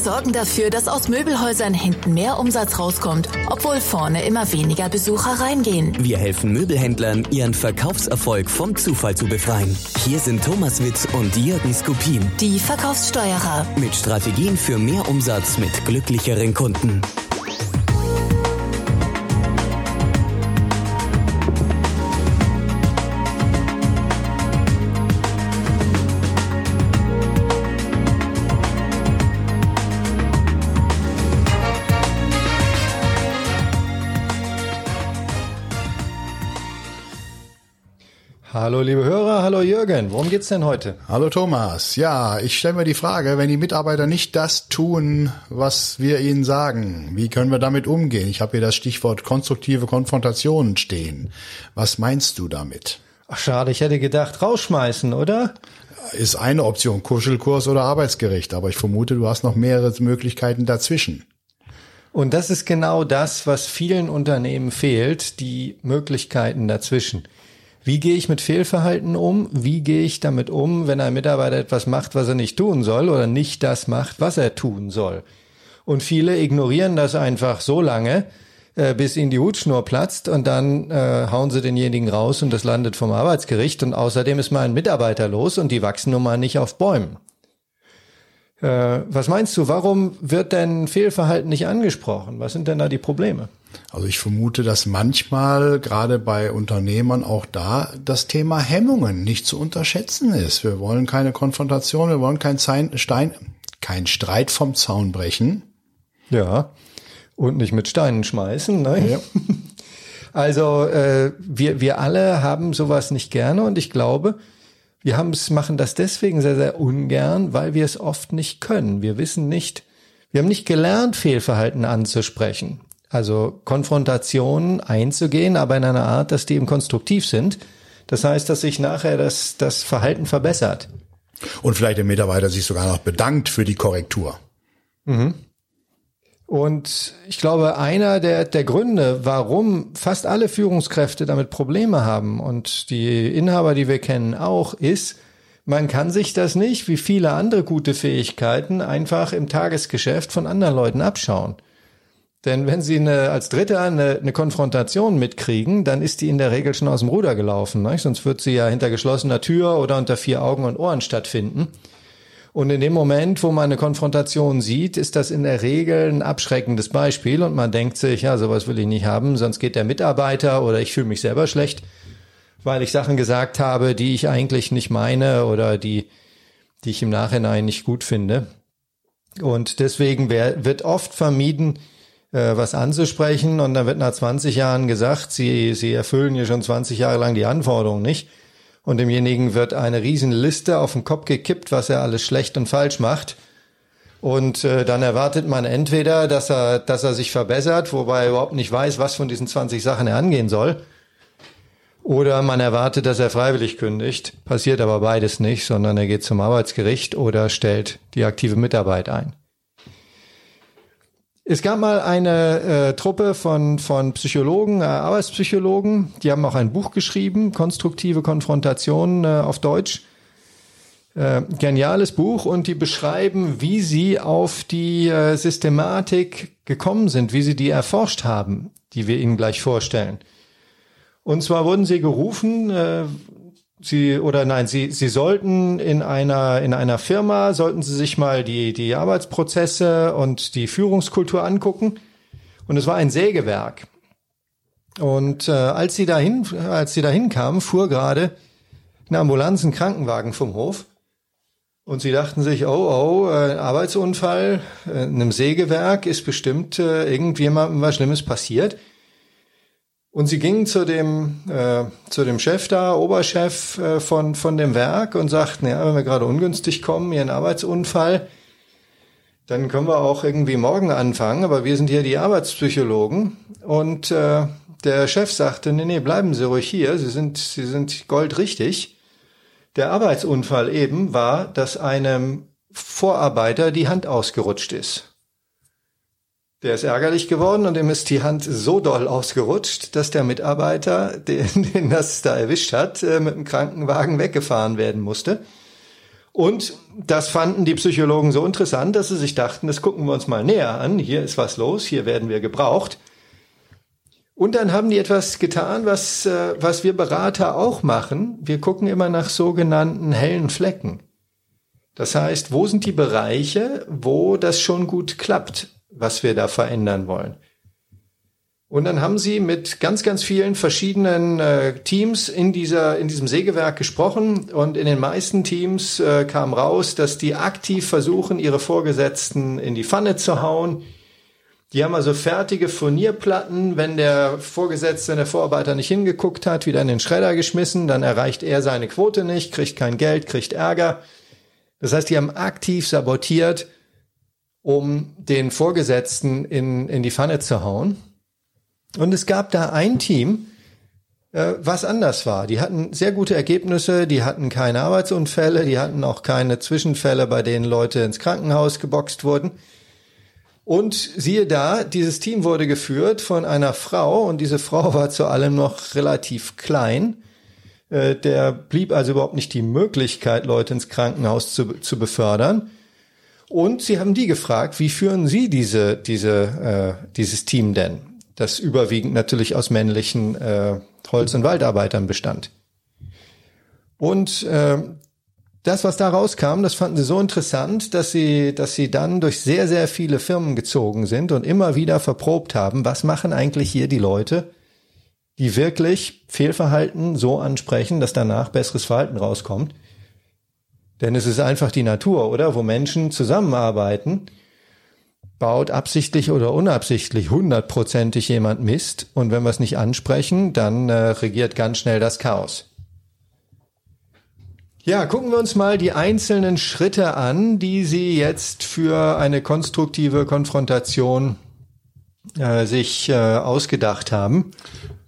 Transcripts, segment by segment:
Wir sorgen dafür, dass aus Möbelhäusern hinten mehr Umsatz rauskommt, obwohl vorne immer weniger Besucher reingehen. Wir helfen Möbelhändlern, ihren Verkaufserfolg vom Zufall zu befreien. Hier sind Thomas Witz und Jürgen Skopin. Die Verkaufssteuerer. Mit Strategien für mehr Umsatz mit glücklicheren Kunden. Hallo liebe Hörer, hallo Jürgen, worum geht's denn heute? Hallo Thomas. Ja, ich stelle mir die Frage, wenn die Mitarbeiter nicht das tun, was wir ihnen sagen, wie können wir damit umgehen? Ich habe hier das Stichwort konstruktive Konfrontationen stehen. Was meinst du damit? Ach schade, ich hätte gedacht, rausschmeißen, oder? Ist eine Option, Kuschelkurs oder Arbeitsgericht, aber ich vermute, du hast noch mehrere Möglichkeiten dazwischen. Und das ist genau das, was vielen Unternehmen fehlt, die Möglichkeiten dazwischen. Wie gehe ich mit Fehlverhalten um? Wie gehe ich damit um, wenn ein Mitarbeiter etwas macht, was er nicht tun soll oder nicht das macht, was er tun soll? Und viele ignorieren das einfach so lange, äh, bis ihnen die Hutschnur platzt und dann äh, hauen sie denjenigen raus und das landet vom Arbeitsgericht und außerdem ist mal ein Mitarbeiter los und die wachsen nun mal nicht auf Bäumen. Äh, was meinst du, warum wird denn Fehlverhalten nicht angesprochen? Was sind denn da die Probleme? Also ich vermute, dass manchmal gerade bei Unternehmern auch da das Thema Hemmungen nicht zu unterschätzen ist. Wir wollen keine Konfrontation, wir wollen kein Stein, kein Streit vom Zaun brechen. Ja. Und nicht mit Steinen schmeißen, ne? Ja. Also äh, wir, wir alle haben sowas nicht gerne und ich glaube, wir haben's, machen das deswegen sehr, sehr ungern, weil wir es oft nicht können. Wir wissen nicht, wir haben nicht gelernt, Fehlverhalten anzusprechen. Also Konfrontationen einzugehen, aber in einer Art, dass die eben konstruktiv sind. Das heißt, dass sich nachher das, das Verhalten verbessert. Und vielleicht der Mitarbeiter sich sogar noch bedankt für die Korrektur. Mhm. Und ich glaube, einer der, der Gründe, warum fast alle Führungskräfte damit Probleme haben und die Inhaber, die wir kennen, auch, ist, man kann sich das nicht, wie viele andere gute Fähigkeiten, einfach im Tagesgeschäft von anderen Leuten abschauen. Denn wenn Sie eine, als Dritter eine, eine Konfrontation mitkriegen, dann ist die in der Regel schon aus dem Ruder gelaufen. Ne? Sonst wird sie ja hinter geschlossener Tür oder unter vier Augen und Ohren stattfinden. Und in dem Moment, wo man eine Konfrontation sieht, ist das in der Regel ein abschreckendes Beispiel und man denkt sich, ja, sowas will ich nicht haben, sonst geht der Mitarbeiter oder ich fühle mich selber schlecht, weil ich Sachen gesagt habe, die ich eigentlich nicht meine oder die, die ich im Nachhinein nicht gut finde. Und deswegen wird oft vermieden, äh, was anzusprechen und dann wird nach 20 Jahren gesagt, sie, sie erfüllen hier schon 20 Jahre lang die Anforderungen nicht. Und demjenigen wird eine riesen Liste auf den Kopf gekippt, was er alles schlecht und falsch macht. Und äh, dann erwartet man entweder, dass er, dass er sich verbessert, wobei er überhaupt nicht weiß, was von diesen 20 Sachen er angehen soll. Oder man erwartet, dass er freiwillig kündigt. Passiert aber beides nicht, sondern er geht zum Arbeitsgericht oder stellt die aktive Mitarbeit ein. Es gab mal eine äh, Truppe von, von Psychologen, äh, Arbeitspsychologen, die haben auch ein Buch geschrieben, Konstruktive Konfrontation äh, auf Deutsch. Äh, geniales Buch und die beschreiben, wie sie auf die äh, Systematik gekommen sind, wie sie die erforscht haben, die wir Ihnen gleich vorstellen. Und zwar wurden sie gerufen, äh, Sie oder nein, Sie Sie sollten in einer in einer Firma sollten Sie sich mal die die Arbeitsprozesse und die Führungskultur angucken. Und es war ein Sägewerk. Und äh, als Sie dahin als Sie dahin kamen, fuhr gerade eine Ambulanz, ein Krankenwagen vom Hof. Und sie dachten sich, oh, oh, äh, Arbeitsunfall äh, in einem Sägewerk ist bestimmt äh, irgendjemandem was Schlimmes passiert. Und sie gingen zu dem, äh, zu dem Chef da, Oberchef äh, von, von dem Werk und sagten, ja, wenn wir gerade ungünstig kommen, hier ein Arbeitsunfall, dann können wir auch irgendwie morgen anfangen, aber wir sind hier die Arbeitspsychologen. Und äh, der Chef sagte, nee, nee, bleiben Sie ruhig hier, Sie sind, Sie sind goldrichtig. Der Arbeitsunfall eben war, dass einem Vorarbeiter die Hand ausgerutscht ist. Der ist ärgerlich geworden und ihm ist die Hand so doll ausgerutscht, dass der Mitarbeiter, den, den das da erwischt hat, äh, mit dem Krankenwagen weggefahren werden musste. Und das fanden die Psychologen so interessant, dass sie sich dachten, das gucken wir uns mal näher an. Hier ist was los, hier werden wir gebraucht. Und dann haben die etwas getan, was, äh, was wir Berater auch machen. Wir gucken immer nach sogenannten hellen Flecken. Das heißt, wo sind die Bereiche, wo das schon gut klappt, was wir da verändern wollen? Und dann haben sie mit ganz, ganz vielen verschiedenen äh, Teams in dieser, in diesem Sägewerk gesprochen. Und in den meisten Teams äh, kam raus, dass die aktiv versuchen, ihre Vorgesetzten in die Pfanne zu hauen. Die haben also fertige Furnierplatten, wenn der Vorgesetzte, der Vorarbeiter nicht hingeguckt hat, wieder in den Schredder geschmissen, dann erreicht er seine Quote nicht, kriegt kein Geld, kriegt Ärger. Das heißt, die haben aktiv sabotiert, um den Vorgesetzten in, in die Pfanne zu hauen. Und es gab da ein Team, äh, was anders war. Die hatten sehr gute Ergebnisse, die hatten keine Arbeitsunfälle, die hatten auch keine Zwischenfälle, bei denen Leute ins Krankenhaus geboxt wurden. Und siehe da, dieses Team wurde geführt von einer Frau und diese Frau war zu allem noch relativ klein. Äh, der blieb also überhaupt nicht die Möglichkeit, Leute ins Krankenhaus zu, zu befördern. Und sie haben die gefragt, wie führen Sie diese, diese, äh, dieses Team denn? das überwiegend natürlich aus männlichen äh, Holz- und Waldarbeitern bestand. Und äh, das, was da rauskam, das fanden sie so interessant, dass sie, dass sie dann durch sehr, sehr viele Firmen gezogen sind und immer wieder verprobt haben, was machen eigentlich hier die Leute, die wirklich Fehlverhalten so ansprechen, dass danach besseres Verhalten rauskommt. Denn es ist einfach die Natur, oder? Wo Menschen zusammenarbeiten baut absichtlich oder unabsichtlich hundertprozentig jemand Mist und wenn wir es nicht ansprechen, dann äh, regiert ganz schnell das Chaos. Ja, gucken wir uns mal die einzelnen Schritte an, die Sie jetzt für eine konstruktive Konfrontation äh, sich äh, ausgedacht haben.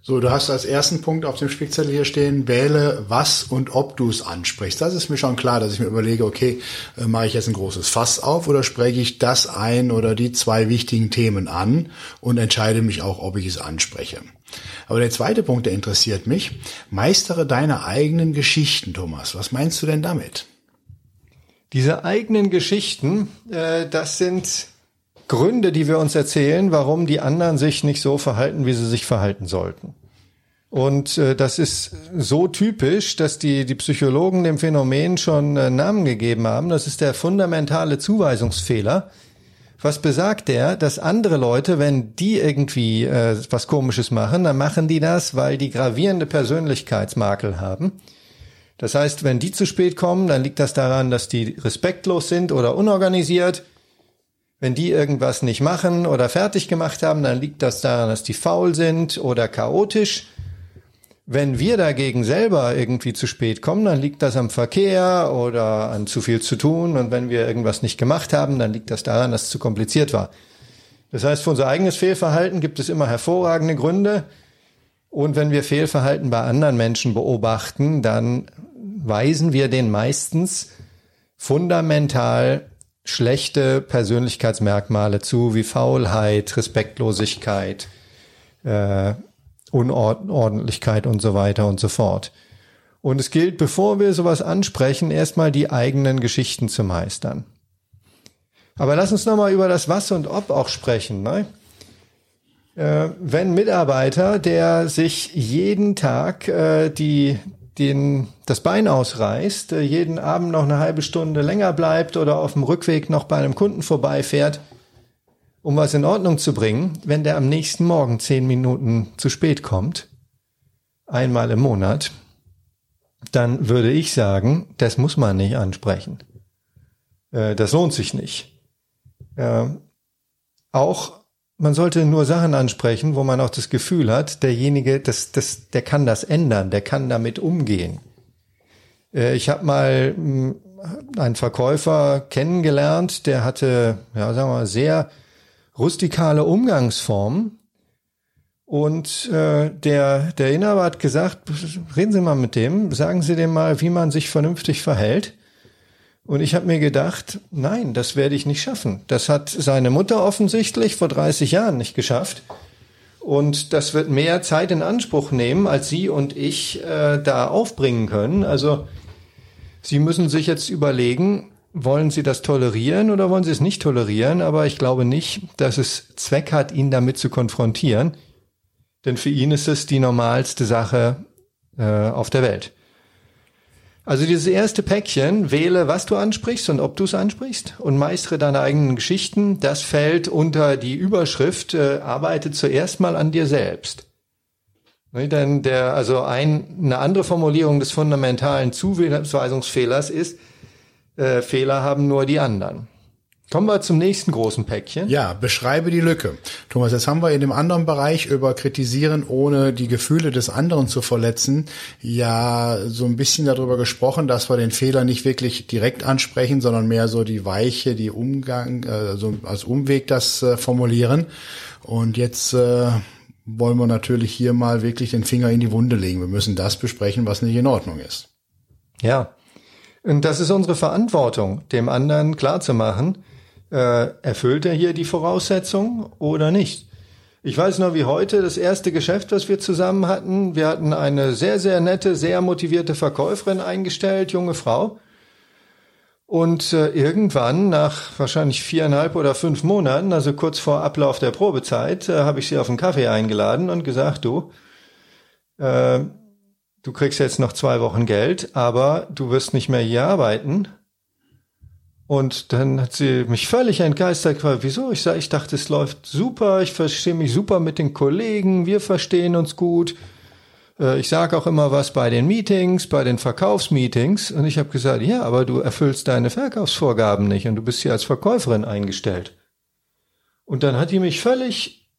So, du hast als ersten Punkt auf dem Spickzettel hier stehen, wähle was und ob du es ansprichst. Das ist mir schon klar, dass ich mir überlege, okay, äh, mache ich jetzt ein großes Fass auf oder spreche ich das ein oder die zwei wichtigen Themen an und entscheide mich auch, ob ich es anspreche. Aber der zweite Punkt, der interessiert mich, meistere deine eigenen Geschichten, Thomas. Was meinst du denn damit? Diese eigenen Geschichten, äh, das sind Gründe, die wir uns erzählen, warum die anderen sich nicht so verhalten, wie sie sich verhalten sollten. Und äh, das ist so typisch, dass die, die Psychologen dem Phänomen schon äh, Namen gegeben haben. Das ist der fundamentale Zuweisungsfehler. Was besagt der, dass andere Leute, wenn die irgendwie äh, was Komisches machen, dann machen die das, weil die gravierende Persönlichkeitsmakel haben. Das heißt, wenn die zu spät kommen, dann liegt das daran, dass die respektlos sind oder unorganisiert. Wenn die irgendwas nicht machen oder fertig gemacht haben, dann liegt das daran, dass die faul sind oder chaotisch. Wenn wir dagegen selber irgendwie zu spät kommen, dann liegt das am Verkehr oder an zu viel zu tun. Und wenn wir irgendwas nicht gemacht haben, dann liegt das daran, dass es zu kompliziert war. Das heißt, für unser eigenes Fehlverhalten gibt es immer hervorragende Gründe. Und wenn wir Fehlverhalten bei anderen Menschen beobachten, dann weisen wir den meistens fundamental schlechte Persönlichkeitsmerkmale zu, wie Faulheit, Respektlosigkeit, äh, Unordentlichkeit und so weiter und so fort. Und es gilt, bevor wir sowas ansprechen, erstmal die eigenen Geschichten zu meistern. Aber lass uns nochmal über das Was und Ob auch sprechen. Ne? Äh, wenn Mitarbeiter, der sich jeden Tag äh, die den, das Bein ausreißt, äh, jeden Abend noch eine halbe Stunde länger bleibt oder auf dem Rückweg noch bei einem Kunden vorbeifährt, um was in Ordnung zu bringen, wenn der am nächsten Morgen zehn Minuten zu spät kommt, einmal im Monat, dann würde ich sagen, das muss man nicht ansprechen. Äh, das lohnt sich nicht. Äh, auch man sollte nur Sachen ansprechen, wo man auch das Gefühl hat, derjenige, das, das, der kann das ändern, der kann damit umgehen. Äh, ich habe mal hm, einen Verkäufer kennengelernt, der hatte, ja, sagen wir mal, sehr rustikale Umgangsformen. Und äh, der, der Inhaber hat gesagt, reden Sie mal mit dem, sagen Sie dem mal, wie man sich vernünftig verhält. Und ich habe mir gedacht, nein, das werde ich nicht schaffen. Das hat seine Mutter offensichtlich vor 30 Jahren nicht geschafft. Und das wird mehr Zeit in Anspruch nehmen, als Sie und ich äh, da aufbringen können. Also Sie müssen sich jetzt überlegen, wollen Sie das tolerieren oder wollen Sie es nicht tolerieren? Aber ich glaube nicht, dass es Zweck hat, ihn damit zu konfrontieren. Denn für ihn ist es die normalste Sache äh, auf der Welt. Also dieses erste Päckchen, wähle, was du ansprichst und ob du es ansprichst und meistere deine eigenen Geschichten, das fällt unter die Überschrift, äh, arbeite zuerst mal an dir selbst. Ne, denn der, also ein, eine andere Formulierung des fundamentalen Zuweisungsfehlers ist, äh, Fehler haben nur die anderen. Kommen wir zum nächsten großen Päckchen. Ja, beschreibe die Lücke. Thomas, jetzt haben wir in dem anderen Bereich über Kritisieren, ohne die Gefühle des anderen zu verletzen, ja so ein bisschen darüber gesprochen, dass wir den Fehler nicht wirklich direkt ansprechen, sondern mehr so die Weiche, die Umgang, äh, so als Umweg das äh, formulieren. Und jetzt äh, wollen wir natürlich hier mal wirklich den Finger in die Wunde legen. Wir müssen das besprechen, was nicht in Ordnung ist. Ja. Und das ist unsere Verantwortung, dem anderen klarzumachen, äh, erfüllt er hier die Voraussetzungen oder nicht? Ich weiß noch wie heute, das erste Geschäft, was wir zusammen hatten, wir hatten eine sehr, sehr nette, sehr motivierte Verkäuferin eingestellt, junge Frau. Und äh, irgendwann, nach wahrscheinlich viereinhalb oder fünf Monaten, also kurz vor Ablauf der Probezeit, äh, habe ich sie auf einen Kaffee eingeladen und gesagt, du, äh, du kriegst jetzt noch zwei Wochen Geld, aber du wirst nicht mehr hier arbeiten. Und dann hat sie mich völlig entgeistert gefragt, wieso? Ich sage, ich dachte, es läuft super, ich verstehe mich super mit den Kollegen, wir verstehen uns gut. Äh, ich sage auch immer was bei den Meetings, bei den Verkaufsmeetings. Und ich habe gesagt, ja, aber du erfüllst deine Verkaufsvorgaben nicht und du bist hier als Verkäuferin eingestellt. Und dann hat die mich völlig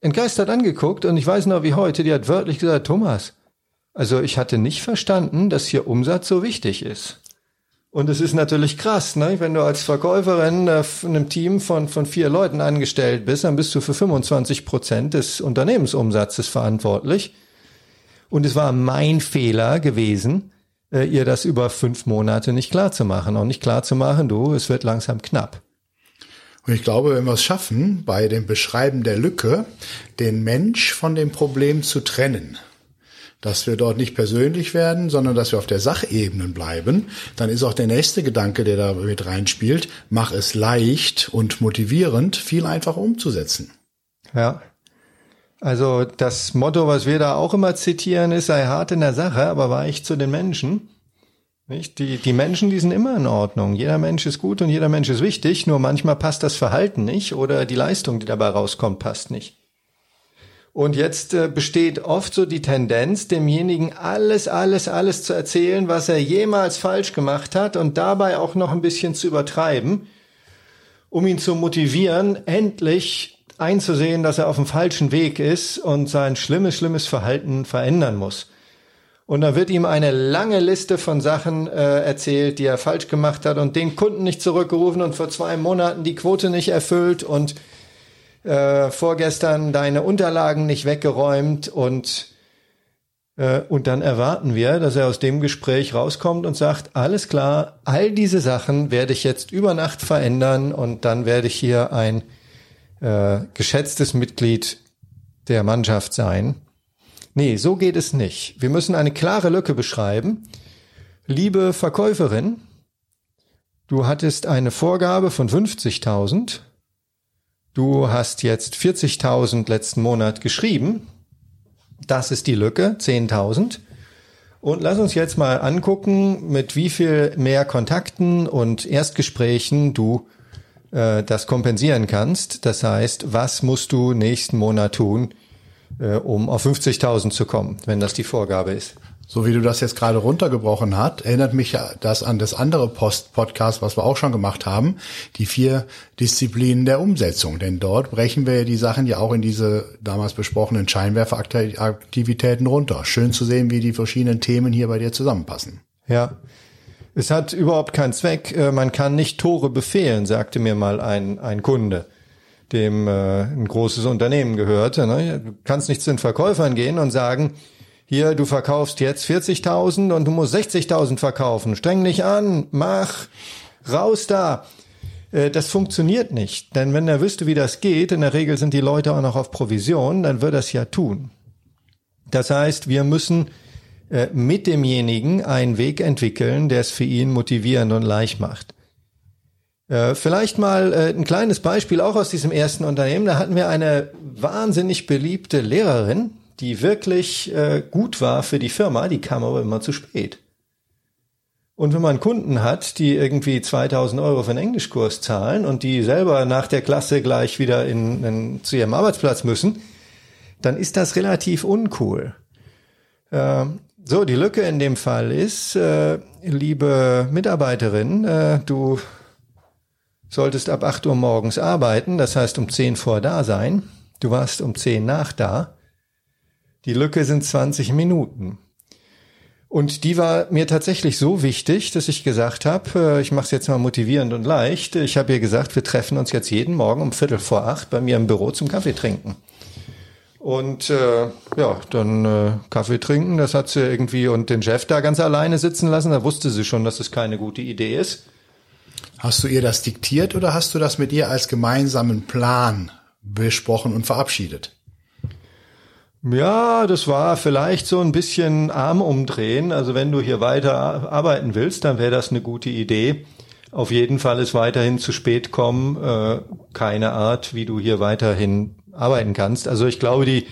entgeistert angeguckt und ich weiß noch wie heute, die hat wörtlich gesagt, Thomas, also ich hatte nicht verstanden, dass hier Umsatz so wichtig ist. Und es ist natürlich krass, ne? wenn du als Verkäuferin äh, in einem Team von, von vier Leuten angestellt bist, dann bist du für 25 Prozent des Unternehmensumsatzes verantwortlich. Und es war mein Fehler gewesen, äh, ihr das über fünf Monate nicht klar zu machen. Und nicht klar zu machen, du, es wird langsam knapp. Und ich glaube, wenn wir es schaffen, bei dem Beschreiben der Lücke, den Mensch von dem Problem zu trennen, dass wir dort nicht persönlich werden, sondern dass wir auf der Sachebene bleiben, dann ist auch der nächste Gedanke, der da mit reinspielt, mach es leicht und motivierend, viel einfacher umzusetzen. Ja. Also das Motto, was wir da auch immer zitieren, ist, sei hart in der Sache, aber weich zu den Menschen. Nicht? Die, die Menschen, die sind immer in Ordnung. Jeder Mensch ist gut und jeder Mensch ist wichtig, nur manchmal passt das Verhalten nicht oder die Leistung, die dabei rauskommt, passt nicht. Und jetzt äh, besteht oft so die Tendenz, demjenigen alles, alles, alles zu erzählen, was er jemals falsch gemacht hat und dabei auch noch ein bisschen zu übertreiben, um ihn zu motivieren, endlich einzusehen, dass er auf dem falschen Weg ist und sein schlimmes, schlimmes Verhalten verändern muss. Und dann wird ihm eine lange Liste von Sachen äh, erzählt, die er falsch gemacht hat und den Kunden nicht zurückgerufen und vor zwei Monaten die Quote nicht erfüllt und äh, vorgestern deine Unterlagen nicht weggeräumt und äh, und dann erwarten wir, dass er aus dem Gespräch rauskommt und sagt, alles klar, all diese Sachen werde ich jetzt über Nacht verändern und dann werde ich hier ein äh, geschätztes Mitglied der Mannschaft sein. Nee, so geht es nicht. Wir müssen eine klare Lücke beschreiben. Liebe Verkäuferin, du hattest eine Vorgabe von 50.000 Du hast jetzt 40.000 letzten Monat geschrieben. Das ist die Lücke, 10.000. Und lass uns jetzt mal angucken, mit wie viel mehr Kontakten und Erstgesprächen du äh, das kompensieren kannst. Das heißt, was musst du nächsten Monat tun, äh, um auf 50.000 zu kommen, wenn das die Vorgabe ist? So wie du das jetzt gerade runtergebrochen hast, erinnert mich das an das andere Post-Podcast, was wir auch schon gemacht haben, die vier Disziplinen der Umsetzung. Denn dort brechen wir die Sachen ja auch in diese damals besprochenen Scheinwerferaktivitäten runter. Schön zu sehen, wie die verschiedenen Themen hier bei dir zusammenpassen. Ja. Es hat überhaupt keinen Zweck. Äh, man kann nicht Tore befehlen, sagte mir mal ein, ein Kunde dem äh, ein großes Unternehmen gehörte. Ne? Du kannst nicht zu den Verkäufern gehen und sagen, hier, du verkaufst jetzt 40.000 und du musst 60.000 verkaufen. Streng dich an, mach, raus da. Äh, das funktioniert nicht, denn wenn er wüsste, wie das geht, in der Regel sind die Leute auch noch auf Provision, dann würde er es ja tun. Das heißt, wir müssen äh, mit demjenigen einen Weg entwickeln, der es für ihn motivierend und leicht macht. Äh, vielleicht mal ein kleines Beispiel auch aus diesem ersten Unternehmen. Da hatten wir eine wahnsinnig beliebte Lehrerin, die wirklich äh, gut war für die Firma, die kam aber immer zu spät. Und wenn man Kunden hat, die irgendwie 2000 Euro für einen Englischkurs zahlen und die selber nach der Klasse gleich wieder in, in, zu ihrem Arbeitsplatz müssen, dann ist das relativ uncool. Äh, so, die Lücke in dem Fall ist, äh, liebe Mitarbeiterin, äh, du solltest ab 8 Uhr morgens arbeiten, das heißt um 10 vor da sein. Du warst um 10 nach da. Die Lücke sind 20 Minuten. Und die war mir tatsächlich so wichtig, dass ich gesagt habe, äh, ich mache es jetzt mal motivierend und leicht. Ich habe ihr gesagt, wir treffen uns jetzt jeden Morgen um Viertel vor acht bei mir im Büro zum Kaffee trinken. Und äh, ja, dann äh, Kaffee trinken, das hat sie irgendwie und den Chef da ganz alleine sitzen lassen. Da wusste sie schon, dass es keine gute Idee ist. Hast du ihr das diktiert oder hast du das mit ihr als gemeinsamen Plan besprochen und verabschiedet? Ja, das war vielleicht so ein bisschen Arm umdrehen. Also wenn du hier weiter arbeiten willst, dann wäre das eine gute Idee. Auf jeden Fall ist weiterhin zu spät kommen äh, keine Art, wie du hier weiterhin arbeiten kannst. Also ich glaube, die,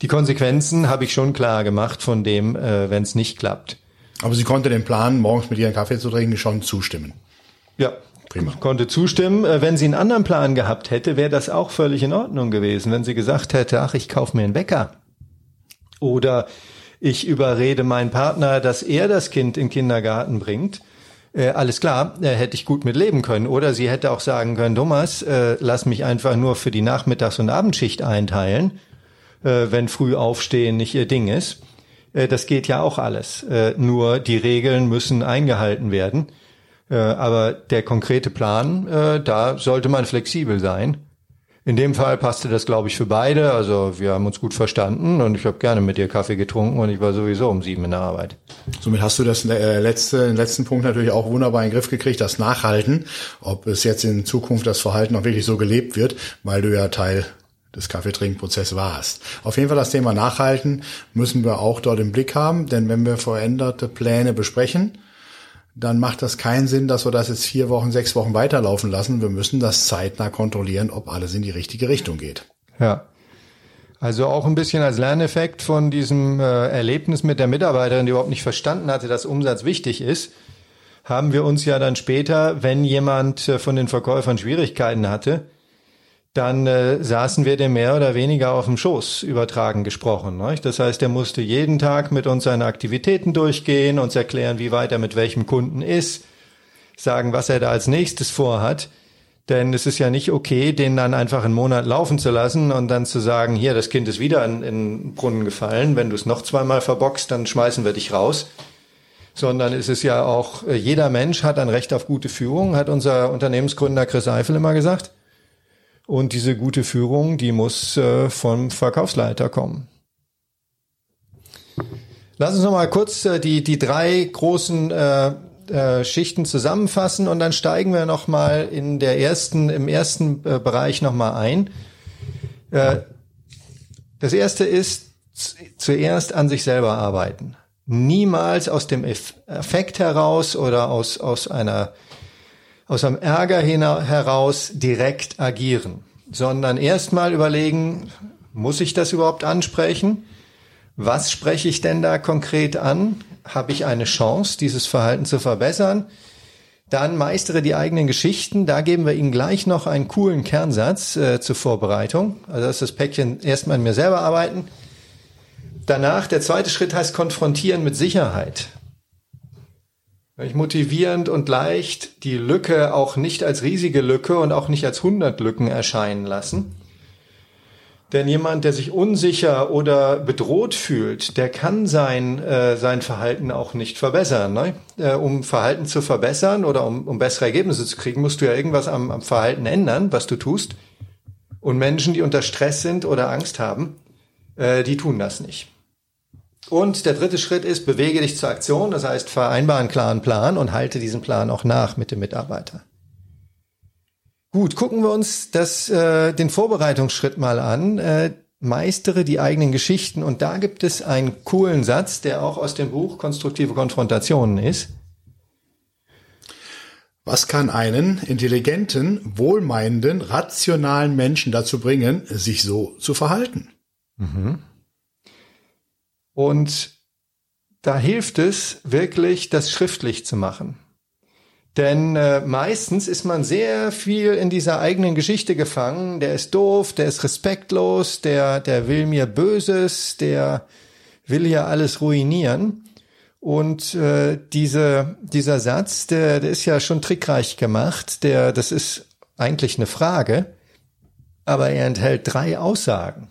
die Konsequenzen habe ich schon klar gemacht von dem, äh, wenn es nicht klappt. Aber sie konnte dem Plan, morgens mit ihr einen Kaffee zu trinken, schon zustimmen. Ja, Prima. konnte zustimmen. Äh, wenn sie einen anderen Plan gehabt hätte, wäre das auch völlig in Ordnung gewesen. Wenn sie gesagt hätte, ach, ich kaufe mir einen Wecker. Oder ich überrede meinen Partner, dass er das Kind in den Kindergarten bringt. Äh, alles klar, äh, hätte ich gut mit leben können. Oder sie hätte auch sagen können, Thomas, äh, lass mich einfach nur für die Nachmittags- und Abendschicht einteilen, äh, wenn früh aufstehen nicht ihr Ding ist. Äh, das geht ja auch alles. nur die Regeln müssen eingehalten werden. Äh, aber der konkrete Plan, äh, da sollte man flexibel sein. In dem Fall passte das, glaube ich, für beide. Also wir haben uns gut verstanden und ich habe gerne mit dir Kaffee getrunken und ich war sowieso um sieben in der Arbeit. Somit hast du das äh, letzte, den letzten Punkt natürlich auch wunderbar in den Griff gekriegt, das Nachhalten, ob es jetzt in Zukunft das Verhalten auch wirklich so gelebt wird, weil du ja Teil des Kaffeetrinkprozesses warst. Auf jeden Fall das Thema Nachhalten müssen wir auch dort im Blick haben, denn wenn wir veränderte Pläne besprechen, dann macht das keinen Sinn, dass wir das jetzt vier Wochen, sechs Wochen weiterlaufen lassen. Wir müssen das zeitnah kontrollieren, ob alles in die richtige Richtung geht. Ja. Also auch ein bisschen als Lerneffekt von diesem äh, Erlebnis mit der Mitarbeiterin, die überhaupt nicht verstanden hatte, dass Umsatz wichtig ist, haben wir uns ja dann später, wenn jemand äh, von den Verkäufern Schwierigkeiten hatte, dann äh, saßen wir dem mehr oder weniger auf dem Schoß übertragen gesprochen. Ne? Das heißt, er musste jeden Tag mit uns seine Aktivitäten durchgehen, uns erklären, wie weit er mit welchem Kunden ist, sagen, was er da als nächstes vorhat. Denn es ist ja nicht okay, den dann einfach einen Monat laufen zu lassen und dann zu sagen, hier, das Kind ist wieder in, in den Brunnen gefallen. Wenn du es noch zweimal verbockst, dann schmeißen wir dich raus. Sondern es ist ja auch, äh, jeder Mensch hat ein Recht auf gute Führung, hat unser Unternehmensgründer Chris Eifel immer gesagt. Und diese gute Führung, die muss äh, vom Verkaufsleiter kommen. Lass uns noch mal kurz äh, die, die drei großen äh, äh, Schichten zusammenfassen und dann steigen wir noch mal in der ersten, im ersten äh, Bereich noch mal ein. Äh, das erste ist zuerst an sich selber arbeiten. Niemals aus dem Effekt heraus oder aus, aus einer aus einem Ärger heraus direkt agieren, sondern erstmal überlegen, muss ich das überhaupt ansprechen? Was spreche ich denn da konkret an? Habe ich eine Chance, dieses Verhalten zu verbessern? Dann meistere die eigenen Geschichten. Da geben wir Ihnen gleich noch einen coolen Kernsatz äh, zur Vorbereitung. Also das ist das Päckchen erstmal an mir selber arbeiten. Danach, der zweite Schritt heißt konfrontieren mit Sicherheit motivierend und leicht die Lücke auch nicht als riesige Lücke und auch nicht als 100 Lücken erscheinen lassen. Denn jemand, der sich unsicher oder bedroht fühlt, der kann sein, äh, sein Verhalten auch nicht verbessern. Ne? Äh, um Verhalten zu verbessern oder um, um bessere Ergebnisse zu kriegen, musst du ja irgendwas am, am Verhalten ändern, was du tust. Und Menschen, die unter Stress sind oder Angst haben, äh, die tun das nicht. Und der dritte Schritt ist, bewege dich zur Aktion. Das heißt, vereinbare einen klaren Plan und halte diesen Plan auch nach mit dem Mitarbeiter. Gut, gucken wir uns das, äh, den Vorbereitungsschritt mal an. Äh, meistere die eigenen Geschichten. Und da gibt es einen coolen Satz, der auch aus dem Buch Konstruktive Konfrontationen ist. Was kann einen intelligenten, wohlmeinenden, rationalen Menschen dazu bringen, sich so zu verhalten? Mhm. Und da hilft es wirklich, das schriftlich zu machen. Denn äh, meistens ist man sehr viel in dieser eigenen Geschichte gefangen. Der ist doof, der ist respektlos, der, der will mir Böses, der will hier alles ruinieren. Und äh, diese, dieser Satz, der, der ist ja schon trickreich gemacht. Der, das ist eigentlich eine Frage, aber er enthält drei Aussagen.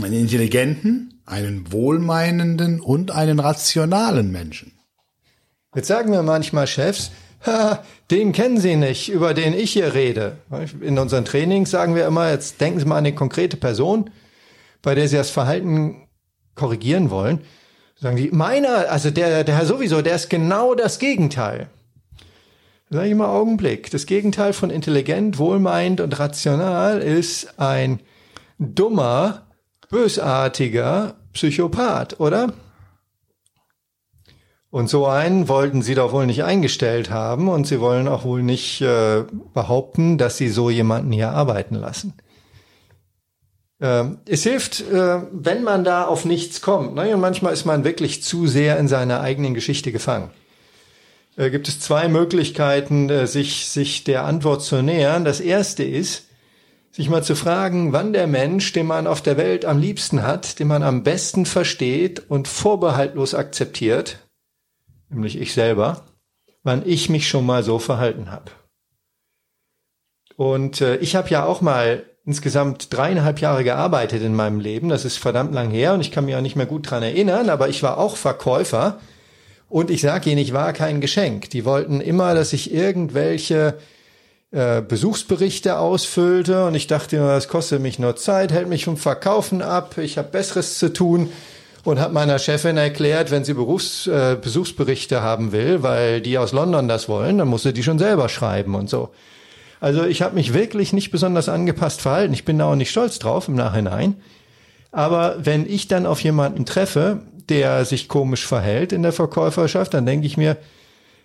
Einen intelligenten, einen wohlmeinenden und einen rationalen Menschen. Jetzt sagen wir manchmal Chefs, ha, den kennen Sie nicht, über den ich hier rede. In unseren Trainings sagen wir immer, jetzt denken Sie mal an eine konkrete Person, bei der Sie das Verhalten korrigieren wollen. Sagen die, meiner, also der, der Herr sowieso, der ist genau das Gegenteil. Sag ich mal Augenblick. Das Gegenteil von intelligent, wohlmeinend und rational ist ein dummer, bösartiger Psychopath, oder? Und so einen wollten sie doch wohl nicht eingestellt haben und sie wollen auch wohl nicht äh, behaupten, dass sie so jemanden hier arbeiten lassen. Ähm, es hilft, äh, wenn man da auf nichts kommt. Ne? Und manchmal ist man wirklich zu sehr in seiner eigenen Geschichte gefangen. Äh, gibt es zwei Möglichkeiten, äh, sich, sich der Antwort zu nähern. Das erste ist, sich mal zu fragen, wann der Mensch, den man auf der Welt am liebsten hat, den man am besten versteht und vorbehaltlos akzeptiert, nämlich ich selber, wann ich mich schon mal so verhalten habe. Und äh, ich habe ja auch mal insgesamt dreieinhalb Jahre gearbeitet in meinem Leben. Das ist verdammt lang her und ich kann mich auch nicht mehr gut dran erinnern, aber ich war auch Verkäufer und ich sage Ihnen, ich war kein Geschenk. Die wollten immer, dass ich irgendwelche äh, Besuchsberichte ausfüllte und ich dachte immer, das kostet mich nur Zeit, hält mich vom Verkaufen ab, ich habe Besseres zu tun und habe meiner Chefin erklärt, wenn sie Berufs, äh, Besuchsberichte haben will, weil die aus London das wollen, dann muss sie die schon selber schreiben und so. Also ich habe mich wirklich nicht besonders angepasst verhalten. Ich bin da auch nicht stolz drauf im Nachhinein. Aber wenn ich dann auf jemanden treffe, der sich komisch verhält in der Verkäuferschaft, dann denke ich mir,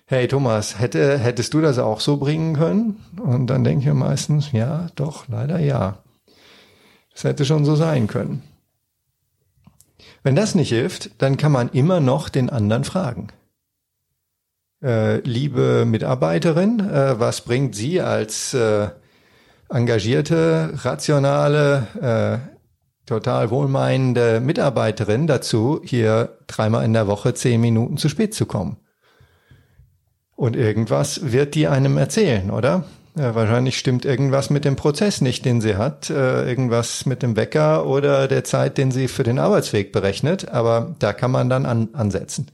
hey Thomas, hätte, hättest du das auch so bringen können? Und dann denke ich meistens, ja, doch, leider ja. Das hätte schon so sein können. Wenn das nicht hilft, dann kann man immer noch den anderen fragen. Äh, liebe Mitarbeiterin, äh, was bringt Sie als äh, engagierte, rationale, äh, total wohlmeinende Mitarbeiterin dazu, hier dreimal in der Woche zehn Minuten zu spät zu kommen? Und irgendwas wird die einem erzählen, oder? Ja, wahrscheinlich stimmt irgendwas mit dem Prozess nicht, den sie hat, äh, irgendwas mit dem Wecker oder der Zeit, den sie für den Arbeitsweg berechnet, aber da kann man dann an, ansetzen.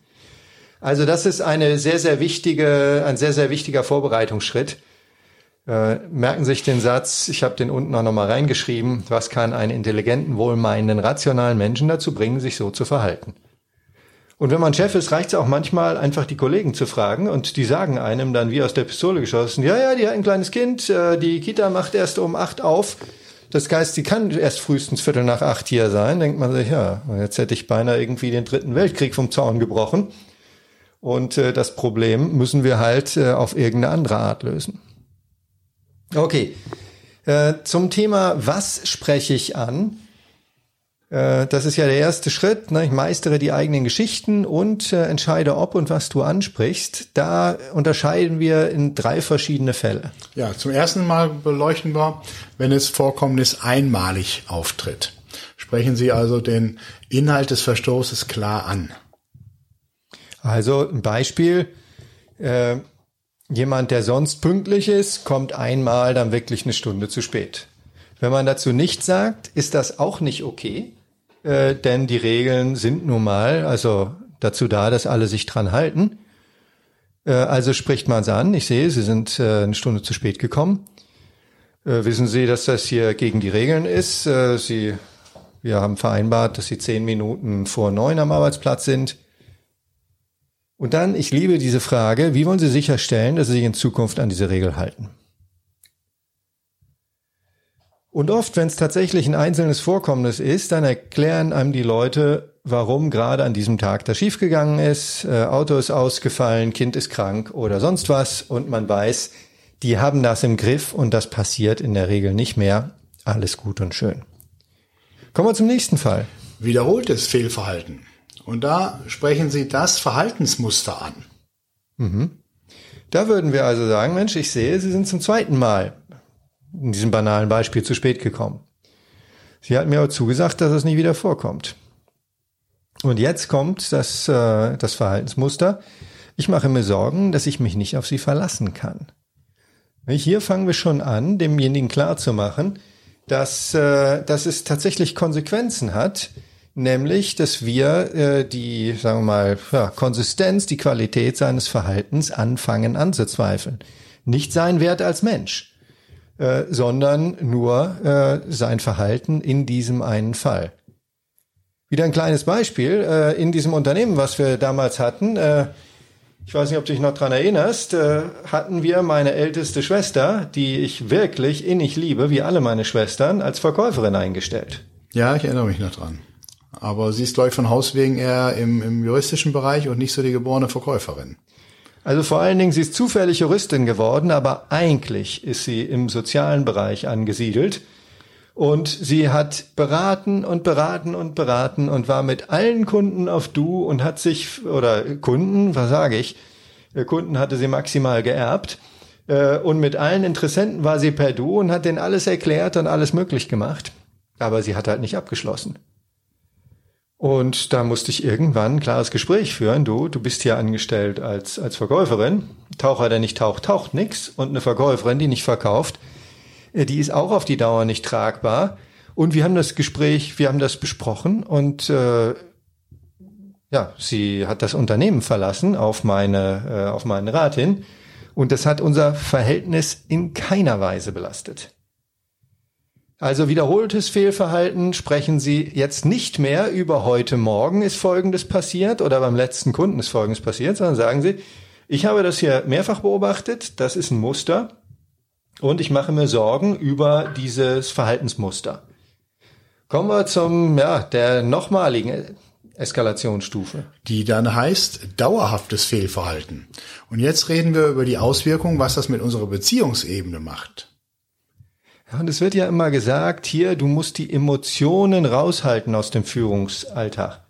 Also das ist eine sehr, sehr wichtige, ein sehr, sehr wichtiger Vorbereitungsschritt. Äh, merken sich den Satz, ich habe den unten auch nochmal reingeschrieben, was kann einen intelligenten, wohlmeinenden, rationalen Menschen dazu bringen, sich so zu verhalten? Und wenn man Chef ist, reicht es auch manchmal, einfach die Kollegen zu fragen und die sagen einem dann wie aus der Pistole geschossen, ja, ja, die hat ein kleines Kind, äh, die Kita macht erst um acht auf. Das heißt, sie kann erst frühestens Viertel nach acht hier sein. Denkt man sich, ja, jetzt hätte ich beinahe irgendwie den dritten Weltkrieg vom Zaun gebrochen. Und äh, das Problem müssen wir halt äh, auf irgendeine andere Art lösen. Okay, äh, zum Thema, was spreche ich an? Äh, das ist ja der erste Schritt. Ne? Ich meistere die eigenen Geschichten und äh, entscheide, ob und was du ansprichst. Da unterscheiden wir in drei verschiedene Fälle. Ja, zum ersten Mal beleuchten wir, wenn es Vorkommnis einmalig auftritt. Sprechen Sie also den Inhalt des Verstoßes klar an. Also ein Beispiel. Äh, jemand, der sonst pünktlich ist, kommt einmal dann wirklich eine Stunde zu spät. Wenn man dazu nichts sagt, ist das auch nicht okay äh, denn die Regeln sind nun mal also dazu da, dass alle sich dran halten. Äh, also spricht man es an. Ich sehe, Sie sind äh, eine Stunde zu spät gekommen. Äh, wissen Sie, dass das hier gegen die Regeln ist? Äh, Sie, wir haben vereinbart, dass Sie zehn Minuten vor neun am Arbeitsplatz sind. Und dann, ich liebe diese Frage, wie wollen Sie sicherstellen, dass Sie sich in Zukunft an diese Regel halten? Und oft, wenn es tatsächlich ein einzelnes Vorkommnis ist, dann erklären einem die Leute, warum gerade an diesem Tag das schiefgegangen ist, äh, Auto ist ausgefallen, Kind ist krank oder sonst was und man weiß, die haben das im Griff und das passiert in der Regel nicht mehr. Alles gut und schön. Kommen wir zum nächsten Fall. Wiederholtes Fehlverhalten. Und da sprechen Sie das Verhaltensmuster an. Mhm. Da würden wir also sagen, Mensch, ich sehe, Sie sind zum zweiten Mal in diesem banalen Beispiel zu spät gekommen. Sie hat mir auch zugesagt, dass es nicht wieder vorkommt. Und jetzt kommt das, äh, das Verhaltensmuster. Ich mache mir Sorgen, dass ich mich nicht auf sie verlassen kann. Hier fangen wir schon an, demjenigen klarzumachen, dass, äh, dass es tatsächlich Konsequenzen hat, nämlich, dass wir äh, die, sagen wir mal, ja, Konsistenz, die Qualität seines Verhaltens anfangen anzuzweifeln. Nicht sein Wert als Mensch, äh, sondern nur äh, sein Verhalten in diesem einen Fall. Wieder ein kleines Beispiel. Äh, in diesem Unternehmen, was wir damals hatten, äh, ich weiß nicht, ob du dich noch dran erinnerst, äh, hatten wir meine älteste Schwester, die ich wirklich innig liebe, wie alle meine Schwestern, als Verkäuferin eingestellt. Ja, ich erinnere mich noch dran. Aber sie ist, glaube ich, von Haus wegen eher im, im juristischen Bereich und nicht so die geborene Verkäuferin. Also vor allen Dingen, sie ist zufällig Juristin geworden, aber eigentlich ist sie im sozialen Bereich angesiedelt. Und sie hat beraten und beraten und beraten und war mit allen Kunden auf Du und hat sich, oder Kunden, was sage ich, äh, Kunden hatte sie maximal geerbt. Äh, und mit allen Interessenten war sie per Du und hat denen alles erklärt und alles möglich gemacht. Aber sie hat halt nicht abgeschlossen. Und da musste ich irgendwann ein klares Gespräch führen. Du, du bist hier angestellt als, als Verkäuferin. Taucher, der nicht taucht, taucht nix. Und eine Verkäuferin, die nicht verkauft, äh, die ist auch auf die Dauer nicht tragbar. Und wir haben das Gespräch, wir haben das besprochen und äh, ja, sie hat das Unternehmen verlassen auf meine, äh, auf meinen Rat hin. Und das hat unser Verhältnis in keiner Weise belastet. Also wiederholtes Fehlverhalten sprechen Sie jetzt nicht mehr über heute Morgen ist Folgendes passiert oder beim letzten Kunden ist Folgendes passiert, sondern sagen Sie, ich habe das hier mehrfach beobachtet, das ist ein Muster und ich mache mir Sorgen über dieses Verhaltensmuster. Kommen wir zum, ja, der nochmaligen Eskalationsstufe. Die dann heißt dauerhaftes Fehlverhalten. Und jetzt reden wir über die Auswirkungen, was das mit unserer Beziehungsebene macht. Ja, und es wird ja immer gesagt, hier, du musst die Emotionen raushalten aus dem Führungsalltag.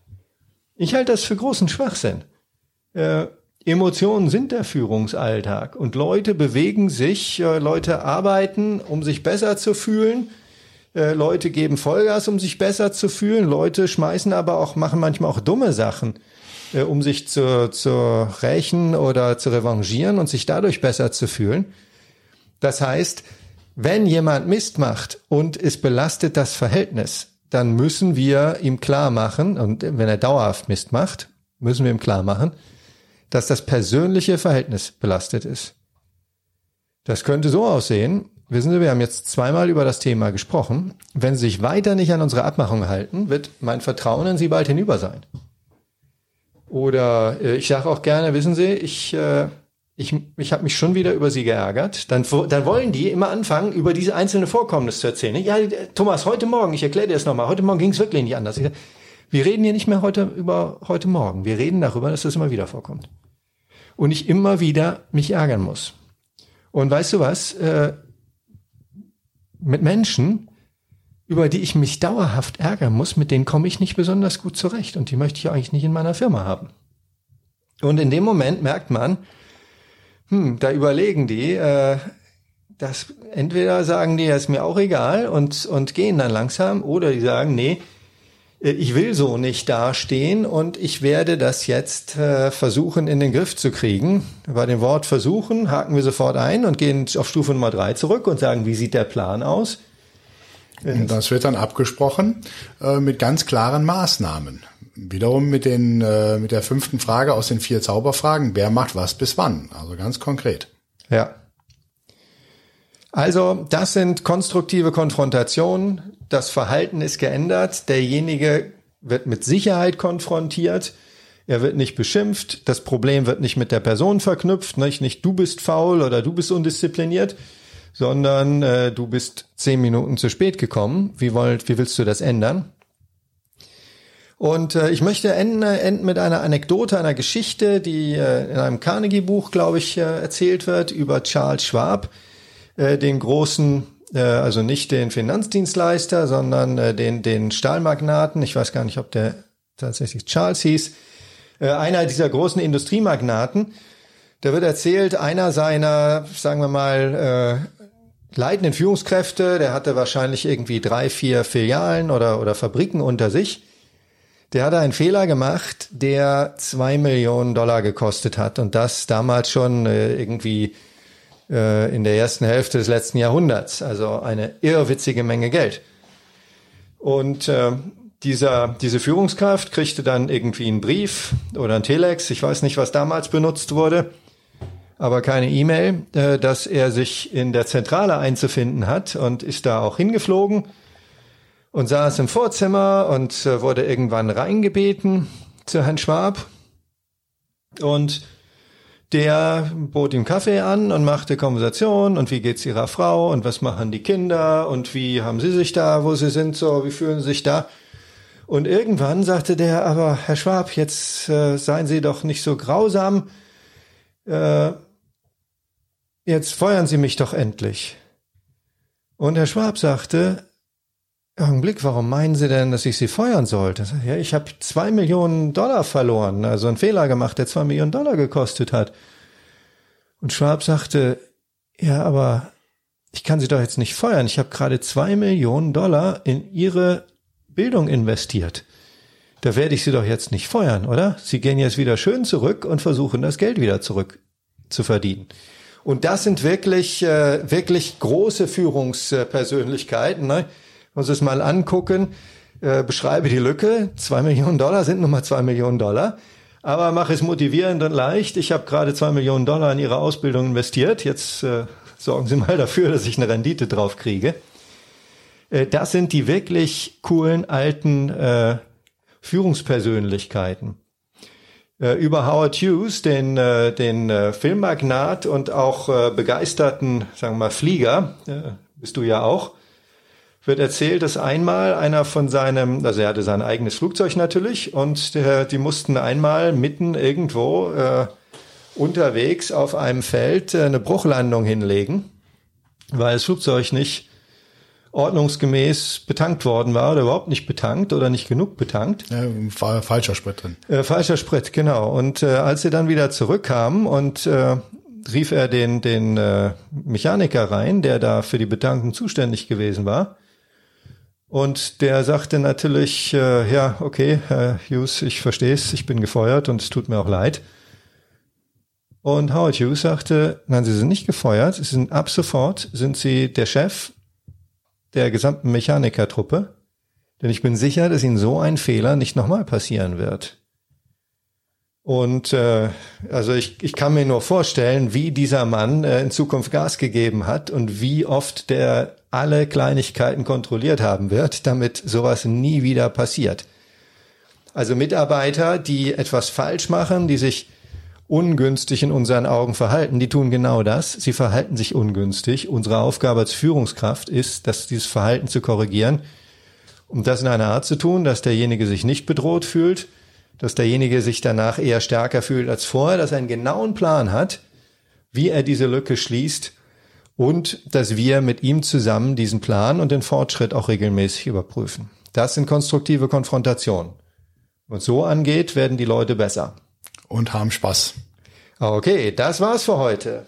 Ich halte das für großen Schwachsinn. Äh, Emotionen sind der Führungsalltag und Leute bewegen sich, äh, Leute arbeiten, um sich besser zu fühlen. Äh, Leute geben Vollgas, um sich besser zu fühlen. Leute schmeißen aber auch, machen manchmal auch dumme Sachen, äh, um sich zu, zu rächen oder zu revanchieren und sich dadurch besser zu fühlen. Das heißt, wenn jemand Mist macht und es belastet das Verhältnis, dann müssen wir ihm klar machen, und wenn er dauerhaft Mist macht, müssen wir ihm klar machen, dass das persönliche Verhältnis belastet ist. Das könnte so aussehen, wissen Sie, wir haben jetzt zweimal über das Thema gesprochen. Wenn Sie sich weiter nicht an unsere Abmachung halten, wird mein Vertrauen in Sie bald hinüber sein. Oder äh, ich sage auch gerne, wissen Sie, ich, äh, ich, ich habe mich schon wieder über Sie geärgert. Dann, dann wollen die immer anfangen, über diese einzelne Vorkommnis zu erzählen. Ja, Thomas, heute Morgen, ich erkläre dir das nochmal, heute Morgen ging es wirklich nicht anders. Ich wir reden hier nicht mehr heute über heute Morgen. Wir reden darüber, dass das immer wieder vorkommt. Und ich immer wieder mich ärgern muss. Und weißt du was? Äh, mit Menschen, über die ich mich dauerhaft ärgern muss, mit denen komme ich nicht besonders gut zurecht. Und die möchte ich eigentlich nicht in meiner Firma haben. Und in dem Moment merkt man, hm, da überlegen die, äh, dass entweder sagen die, das ist mir auch egal und, und gehen dann langsam, oder die sagen, nee, äh, ich will so nicht dastehen und ich werde das jetzt äh, versuchen in den Griff zu kriegen. Bei dem Wort versuchen haken wir sofort ein und gehen auf Stufe Nummer drei zurück und sagen, wie sieht der Plan aus? Und das wird dann abgesprochen äh, mit ganz klaren Maßnahmen. Wiederum mit den äh, mit der fünften Frage aus den vier Zauberfragen: Wer macht was bis wann? Also ganz konkret. Ja. Also das sind konstruktive Konfrontationen, das Verhalten ist geändert, derjenige wird mit Sicherheit konfrontiert, er wird nicht beschimpft, das Problem wird nicht mit der Person verknüpft, nicht, nicht du bist faul oder du bist undiszipliniert, sondern äh, du bist zehn Minuten zu spät gekommen. Wie, wollt, wie willst du das ändern? Und äh, ich möchte enden, enden mit einer Anekdote, einer Geschichte, die äh, in einem Carnegie-Buch, glaube ich, äh, erzählt wird über Charles Schwab, äh, den großen, äh, also nicht den Finanzdienstleister, sondern äh, den, den Stahlmagnaten. Ich weiß gar nicht, ob der tatsächlich Charles hieß. Äh, einer dieser großen Industriemagnaten. Da wird erzählt, einer seiner, sagen wir mal, äh, leitenden Führungskräfte, der hatte wahrscheinlich irgendwie drei, vier Filialen oder, oder Fabriken unter sich der hatte einen Fehler gemacht, der zwei Millionen Dollar gekostet hat und das damals schon äh, irgendwie äh, in der ersten Hälfte des letzten Jahrhunderts. Also eine irrwitzige Menge Geld. Und äh, dieser, diese Führungskraft kriegte dann irgendwie einen Brief oder ein Telex, ich weiß nicht, was damals benutzt wurde, aber keine E-Mail, dass er sich in der Zentrale einzufinden hat und ist da auch hingeflogen und saß im Vorzimmer und äh, wurde irgendwann reingebeten zu Herrn Schwab. Und der bot ihm Kaffee an und machte Konversation und wie geht's ihrer Frau und was machen die Kinder und wie haben sie sich da, wo sie sind, so, wie fühlen sie sich da? Und irgendwann sagte der, aber Herr Schwab, jetzt äh, seien Sie doch nicht so grausam, äh, jetzt feuern Sie mich doch endlich. Und Herr Schwab sagte, Augenblick, warum meinen Sie denn, dass ich Sie feuern sollte? Ja, ich habe zwei Millionen Dollar verloren, also einen Fehler gemacht, der zwei Millionen Dollar gekostet hat. Und Schwab sagte, ja, aber ich kann Sie doch jetzt nicht feuern. Ich habe gerade zwei Millionen Dollar in Ihre Bildung investiert. Da werde ich Sie doch jetzt nicht feuern, oder? Sie gehen jetzt wieder schön zurück und versuchen das Geld wieder zurück zu verdienen. Und das sind wirklich, äh, wirklich große Führungspersönlichkeiten. Ne? Muss es mal angucken, äh, beschreibe die Lücke. Zwei Millionen Dollar sind nun mal zwei Millionen Dollar. Aber mach es motivierend und leicht. Ich habe gerade zwei Millionen Dollar in Ihre Ausbildung investiert. Jetzt äh, sorgen Sie mal dafür, dass ich eine Rendite drauf kriege. Äh, das sind die wirklich coolen alten äh, Führungspersönlichkeiten. Äh, über Howard Hughes, den, äh, den äh, Filmmagnat und auch äh, begeisterten, sagen wir mal, Flieger, äh, bist du ja auch, wird erzählt, dass einmal einer von seinem, also er hatte sein eigenes Flugzeug natürlich und der, die mussten einmal mitten irgendwo äh, unterwegs auf einem Feld äh, eine Bruchlandung hinlegen, weil das Flugzeug nicht ordnungsgemäß betankt worden war oder überhaupt nicht betankt oder nicht genug betankt. Ja, war falscher Sprit drin. Äh, falscher Sprit, genau. Und äh, als sie dann wieder zurückkamen und äh, rief er den, den äh, Mechaniker rein, der da für die Betankung zuständig gewesen war. Und der sagte natürlich, äh, ja, okay, Herr Hughes, ich verstehe es, ich bin gefeuert und es tut mir auch leid. Und Howard Hughes sagte, nein, Sie sind nicht gefeuert, Sie sind ab sofort, sind Sie der Chef der gesamten Mechanikertruppe, denn ich bin sicher, dass Ihnen so ein Fehler nicht nochmal passieren wird. Und äh, also ich, ich kann mir nur vorstellen, wie dieser Mann äh, in Zukunft Gas gegeben hat und wie oft der alle Kleinigkeiten kontrolliert haben wird, damit sowas nie wieder passiert. Also Mitarbeiter, die etwas falsch machen, die sich ungünstig in unseren Augen verhalten, die tun genau das. Sie verhalten sich ungünstig. Unsere Aufgabe als Führungskraft ist, dass dieses Verhalten zu korrigieren, um das in einer Art zu tun, dass derjenige sich nicht bedroht fühlt, dass derjenige sich danach eher stärker fühlt als vorher, dass er einen genauen Plan hat, wie er diese Lücke schließt und dass wir mit ihm zusammen diesen Plan und den Fortschritt auch regelmäßig überprüfen. Das sind konstruktive Konfrontationen. Und so angeht, werden die Leute besser. Und haben Spaß. Okay, das war's für heute.